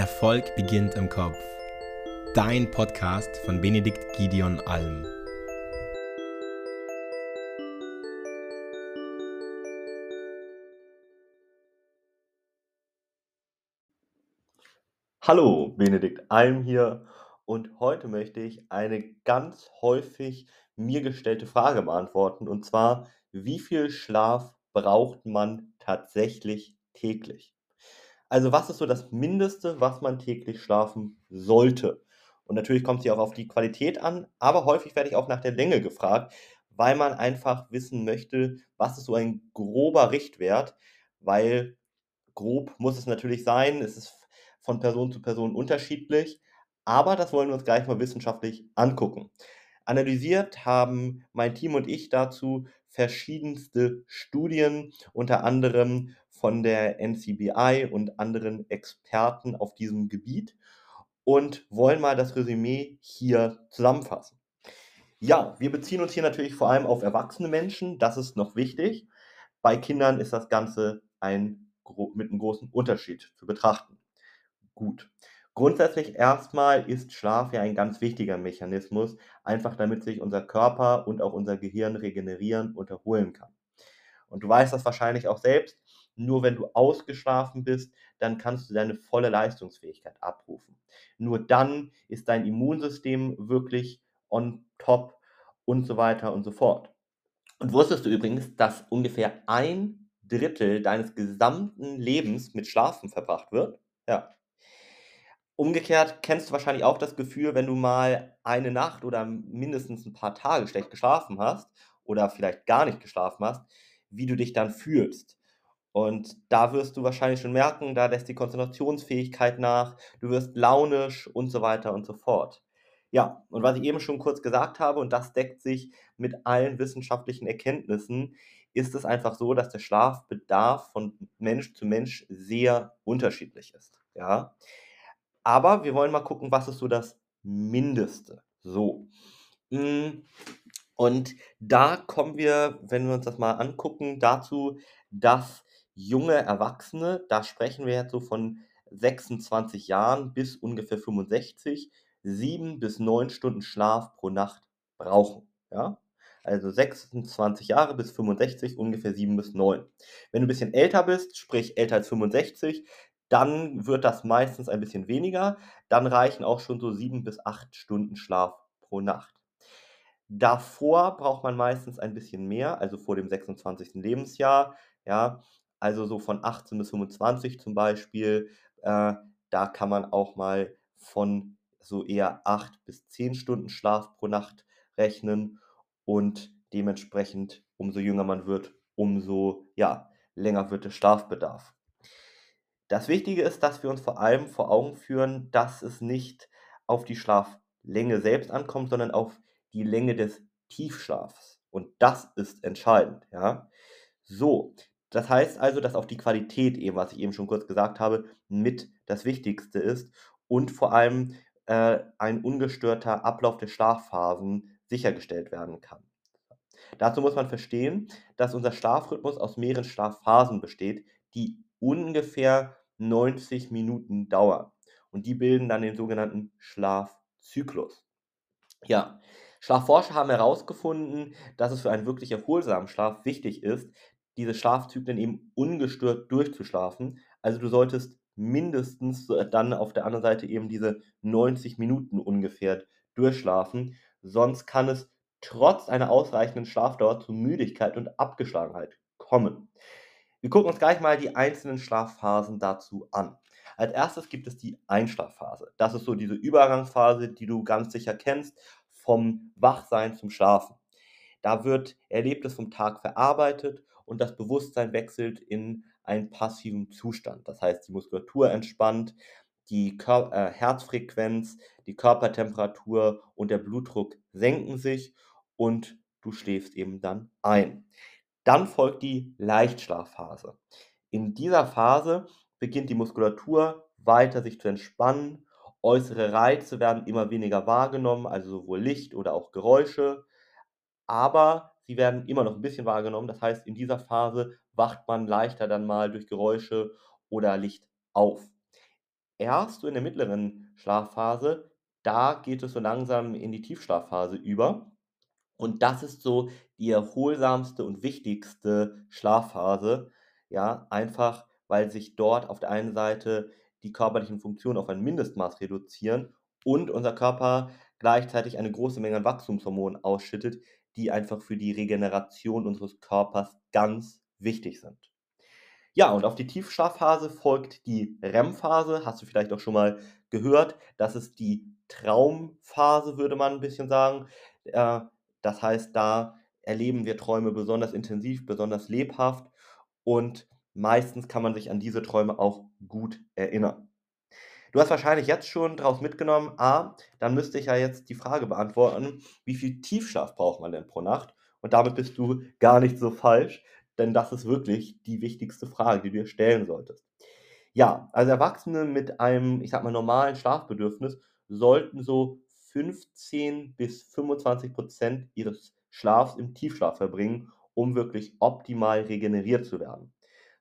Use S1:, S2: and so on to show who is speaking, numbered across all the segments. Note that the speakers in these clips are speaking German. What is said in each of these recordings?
S1: Erfolg beginnt im Kopf. Dein Podcast von Benedikt Gideon Alm.
S2: Hallo, Benedikt Alm hier und heute möchte ich eine ganz häufig mir gestellte Frage beantworten und zwar, wie viel Schlaf braucht man tatsächlich täglich? Also was ist so das Mindeste, was man täglich schlafen sollte? Und natürlich kommt es hier auch auf die Qualität an, aber häufig werde ich auch nach der Länge gefragt, weil man einfach wissen möchte, was ist so ein grober Richtwert, weil grob muss es natürlich sein, es ist von Person zu Person unterschiedlich, aber das wollen wir uns gleich mal wissenschaftlich angucken. Analysiert haben mein Team und ich dazu verschiedenste Studien, unter anderem von der NCBI und anderen Experten auf diesem Gebiet und wollen mal das Resümee hier zusammenfassen. Ja, wir beziehen uns hier natürlich vor allem auf erwachsene Menschen, das ist noch wichtig. Bei Kindern ist das Ganze ein, mit einem großen Unterschied zu betrachten. Gut. Grundsätzlich erstmal ist Schlaf ja ein ganz wichtiger Mechanismus, einfach damit sich unser Körper und auch unser Gehirn regenerieren und erholen kann. Und du weißt das wahrscheinlich auch selbst, nur wenn du ausgeschlafen bist, dann kannst du deine volle Leistungsfähigkeit abrufen. Nur dann ist dein Immunsystem wirklich on top und so weiter und so fort. Und wusstest du übrigens, dass ungefähr ein Drittel deines gesamten Lebens mit Schlafen verbracht wird? Ja. Umgekehrt kennst du wahrscheinlich auch das Gefühl, wenn du mal eine Nacht oder mindestens ein paar Tage schlecht geschlafen hast oder vielleicht gar nicht geschlafen hast, wie du dich dann fühlst. Und da wirst du wahrscheinlich schon merken, da lässt die Konzentrationsfähigkeit nach, du wirst launisch und so weiter und so fort. Ja, und was ich eben schon kurz gesagt habe, und das deckt sich mit allen wissenschaftlichen Erkenntnissen, ist es einfach so, dass der Schlafbedarf von Mensch zu Mensch sehr unterschiedlich ist. Ja, aber wir wollen mal gucken, was ist so das Mindeste. So. Hm, und da kommen wir, wenn wir uns das mal angucken, dazu, dass junge Erwachsene, da sprechen wir jetzt so von 26 Jahren bis ungefähr 65, sieben bis neun Stunden Schlaf pro Nacht brauchen. Ja? Also 26 Jahre bis 65, ungefähr sieben bis neun. Wenn du ein bisschen älter bist, sprich älter als 65, dann wird das meistens ein bisschen weniger. Dann reichen auch schon so sieben bis acht Stunden Schlaf pro Nacht. Davor braucht man meistens ein bisschen mehr, also vor dem 26. Lebensjahr. Ja, also so von 18 bis 25 zum Beispiel. Äh, da kann man auch mal von so eher acht bis zehn Stunden Schlaf pro Nacht rechnen. Und dementsprechend, umso jünger man wird, umso ja, länger wird der Schlafbedarf. Das Wichtige ist, dass wir uns vor allem vor Augen führen, dass es nicht auf die Schlaflänge selbst ankommt, sondern auf die Länge des Tiefschlafs. Und das ist entscheidend, ja. So, das heißt also, dass auch die Qualität eben, was ich eben schon kurz gesagt habe, mit das Wichtigste ist und vor allem äh, ein ungestörter Ablauf der Schlafphasen sichergestellt werden kann. Dazu muss man verstehen, dass unser Schlafrhythmus aus mehreren Schlafphasen besteht, die ungefähr 90 Minuten dauern. Und die bilden dann den sogenannten Schlafzyklus. Ja, Schlafforscher haben herausgefunden, dass es für einen wirklich erholsamen Schlaf wichtig ist, diese Schlafzyklen eben ungestört durchzuschlafen. Also du solltest mindestens dann auf der anderen Seite eben diese 90 Minuten ungefähr durchschlafen. Sonst kann es trotz einer ausreichenden Schlafdauer zu Müdigkeit und Abgeschlagenheit kommen. Wir gucken uns gleich mal die einzelnen Schlafphasen dazu an. Als erstes gibt es die Einschlafphase. Das ist so diese Übergangsphase, die du ganz sicher kennst, vom Wachsein zum Schlafen. Da wird Erlebtes vom Tag verarbeitet und das Bewusstsein wechselt in einen passiven Zustand. Das heißt, die Muskulatur entspannt, die Kör äh, Herzfrequenz, die Körpertemperatur und der Blutdruck senken sich und du schläfst eben dann ein. Dann folgt die Leichtschlafphase. In dieser Phase beginnt die Muskulatur weiter sich zu entspannen. Äußere Reize werden immer weniger wahrgenommen, also sowohl Licht oder auch Geräusche. Aber sie werden immer noch ein bisschen wahrgenommen. Das heißt, in dieser Phase wacht man leichter dann mal durch Geräusche oder Licht auf. erst so in der mittleren Schlafphase, da geht es so langsam in die Tiefschlafphase über. Und das ist so die erholsamste und wichtigste Schlafphase. Ja, einfach weil sich dort auf der einen Seite die körperlichen Funktionen auf ein Mindestmaß reduzieren und unser Körper gleichzeitig eine große Menge an Wachstumshormonen ausschüttet, die einfach für die Regeneration unseres Körpers ganz wichtig sind. Ja, und auf die Tiefschlafphase folgt die REM-Phase. Hast du vielleicht auch schon mal gehört. Das ist die Traumphase, würde man ein bisschen sagen. Äh, das heißt, da erleben wir Träume besonders intensiv, besonders lebhaft und meistens kann man sich an diese Träume auch gut erinnern. Du hast wahrscheinlich jetzt schon daraus mitgenommen, a, dann müsste ich ja jetzt die Frage beantworten, wie viel Tiefschlaf braucht man denn pro Nacht? Und damit bist du gar nicht so falsch, denn das ist wirklich die wichtigste Frage, die du dir stellen solltest. Ja, also Erwachsene mit einem, ich sag mal, normalen Schlafbedürfnis sollten so 15 bis 25 Prozent ihres Schlafs im Tiefschlaf verbringen, um wirklich optimal regeneriert zu werden.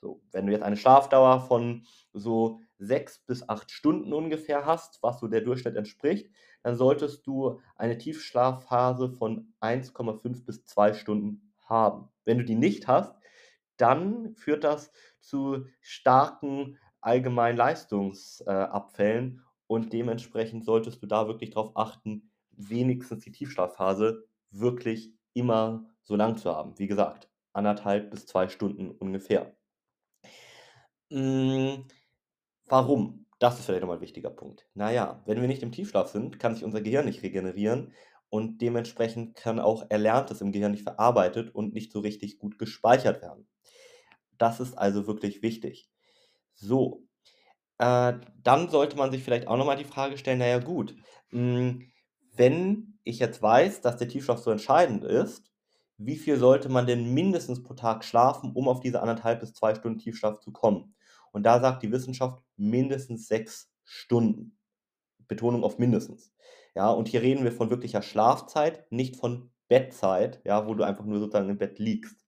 S2: So, wenn du jetzt eine Schlafdauer von so sechs bis acht Stunden ungefähr hast, was so der Durchschnitt entspricht, dann solltest du eine Tiefschlafphase von 1,5 bis 2 Stunden haben. Wenn du die nicht hast, dann führt das zu starken allgemeinen Leistungsabfällen äh, und dementsprechend solltest du da wirklich darauf achten, wenigstens die Tiefschlafphase wirklich immer so lang zu haben. Wie gesagt, anderthalb bis zwei Stunden ungefähr. Hm, warum? Das ist vielleicht nochmal ein wichtiger Punkt. Naja, wenn wir nicht im Tiefschlaf sind, kann sich unser Gehirn nicht regenerieren und dementsprechend kann auch Erlerntes im Gehirn nicht verarbeitet und nicht so richtig gut gespeichert werden. Das ist also wirklich wichtig. So, äh, dann sollte man sich vielleicht auch nochmal die Frage stellen, naja gut, mh, hm, wenn ich jetzt weiß, dass der Tiefschlaf so entscheidend ist, wie viel sollte man denn mindestens pro Tag schlafen, um auf diese anderthalb bis zwei Stunden Tiefschlaf zu kommen? Und da sagt die Wissenschaft mindestens sechs Stunden. Betonung auf mindestens. Ja, und hier reden wir von wirklicher Schlafzeit, nicht von Bettzeit, ja, wo du einfach nur sozusagen im Bett liegst.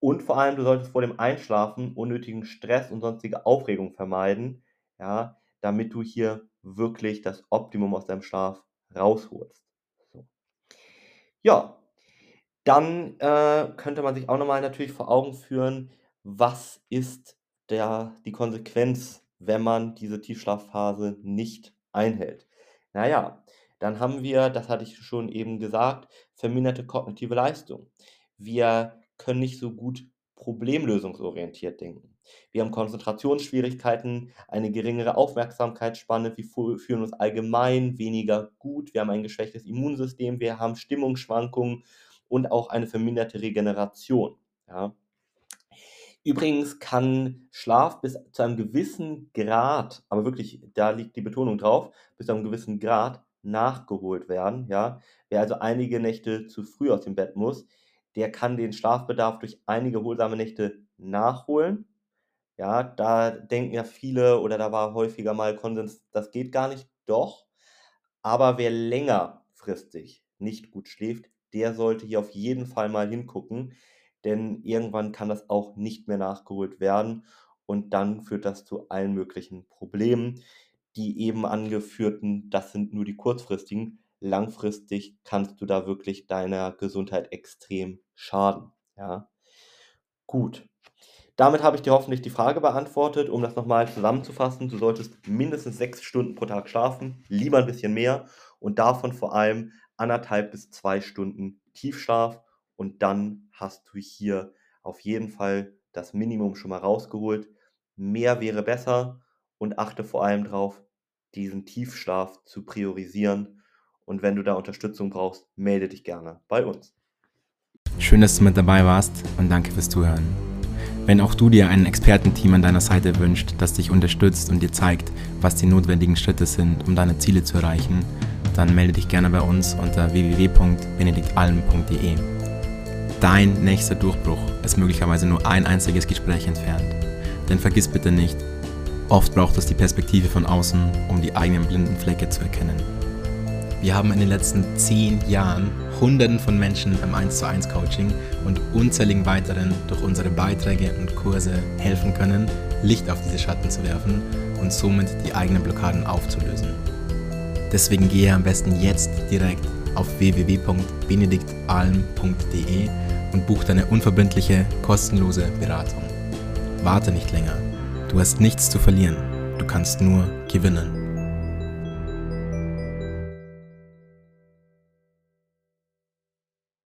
S2: Und vor allem, du solltest vor dem Einschlafen unnötigen Stress und sonstige Aufregung vermeiden, ja, damit du hier wirklich das Optimum aus deinem Schlaf rausholst. So. Ja, dann äh, könnte man sich auch nochmal natürlich vor Augen führen, was ist der, die Konsequenz, wenn man diese Tiefschlafphase nicht einhält. Naja, dann haben wir, das hatte ich schon eben gesagt, verminderte kognitive Leistung. Wir können nicht so gut problemlösungsorientiert denken. Wir haben Konzentrationsschwierigkeiten, eine geringere Aufmerksamkeitsspanne, wir fühlen uns allgemein weniger gut, wir haben ein geschwächtes Immunsystem, wir haben Stimmungsschwankungen und auch eine verminderte Regeneration. Ja. Übrigens kann Schlaf bis zu einem gewissen Grad, aber wirklich, da liegt die Betonung drauf, bis zu einem gewissen Grad nachgeholt werden. Ja. Wer also einige Nächte zu früh aus dem Bett muss, der kann den Schlafbedarf durch einige holsame Nächte nachholen. Ja, da denken ja viele oder da war häufiger mal Konsens, das geht gar nicht. Doch, aber wer längerfristig nicht gut schläft, der sollte hier auf jeden Fall mal hingucken, denn irgendwann kann das auch nicht mehr nachgeholt werden und dann führt das zu allen möglichen Problemen. Die eben angeführten, das sind nur die kurzfristigen, langfristig kannst du da wirklich deiner Gesundheit extrem schaden. Ja, gut. Damit habe ich dir hoffentlich die Frage beantwortet. Um das nochmal zusammenzufassen, du solltest mindestens sechs Stunden pro Tag schlafen, lieber ein bisschen mehr und davon vor allem anderthalb bis zwei Stunden Tiefschlaf und dann hast du hier auf jeden Fall das Minimum schon mal rausgeholt. Mehr wäre besser und achte vor allem darauf, diesen Tiefschlaf zu priorisieren und wenn du da Unterstützung brauchst, melde dich gerne bei uns.
S1: Schön, dass du mit dabei warst und danke fürs Zuhören. Wenn auch du dir ein Expertenteam an deiner Seite wünscht, das dich unterstützt und dir zeigt, was die notwendigen Schritte sind, um deine Ziele zu erreichen, dann melde dich gerne bei uns unter www.benediktalm.de. Dein nächster Durchbruch ist möglicherweise nur ein einziges Gespräch entfernt. Denn vergiss bitte nicht, oft braucht es die Perspektive von außen, um die eigenen blinden Flecke zu erkennen. Wir haben in den letzten zehn Jahren Hunderten von Menschen beim 1 zu 1 Coaching und unzähligen weiteren durch unsere Beiträge und Kurse helfen können, Licht auf diese Schatten zu werfen und somit die eigenen Blockaden aufzulösen. Deswegen gehe am besten jetzt direkt auf www.benediktalm.de und buch deine unverbindliche, kostenlose Beratung. Warte nicht länger. Du hast nichts zu verlieren. Du kannst nur gewinnen.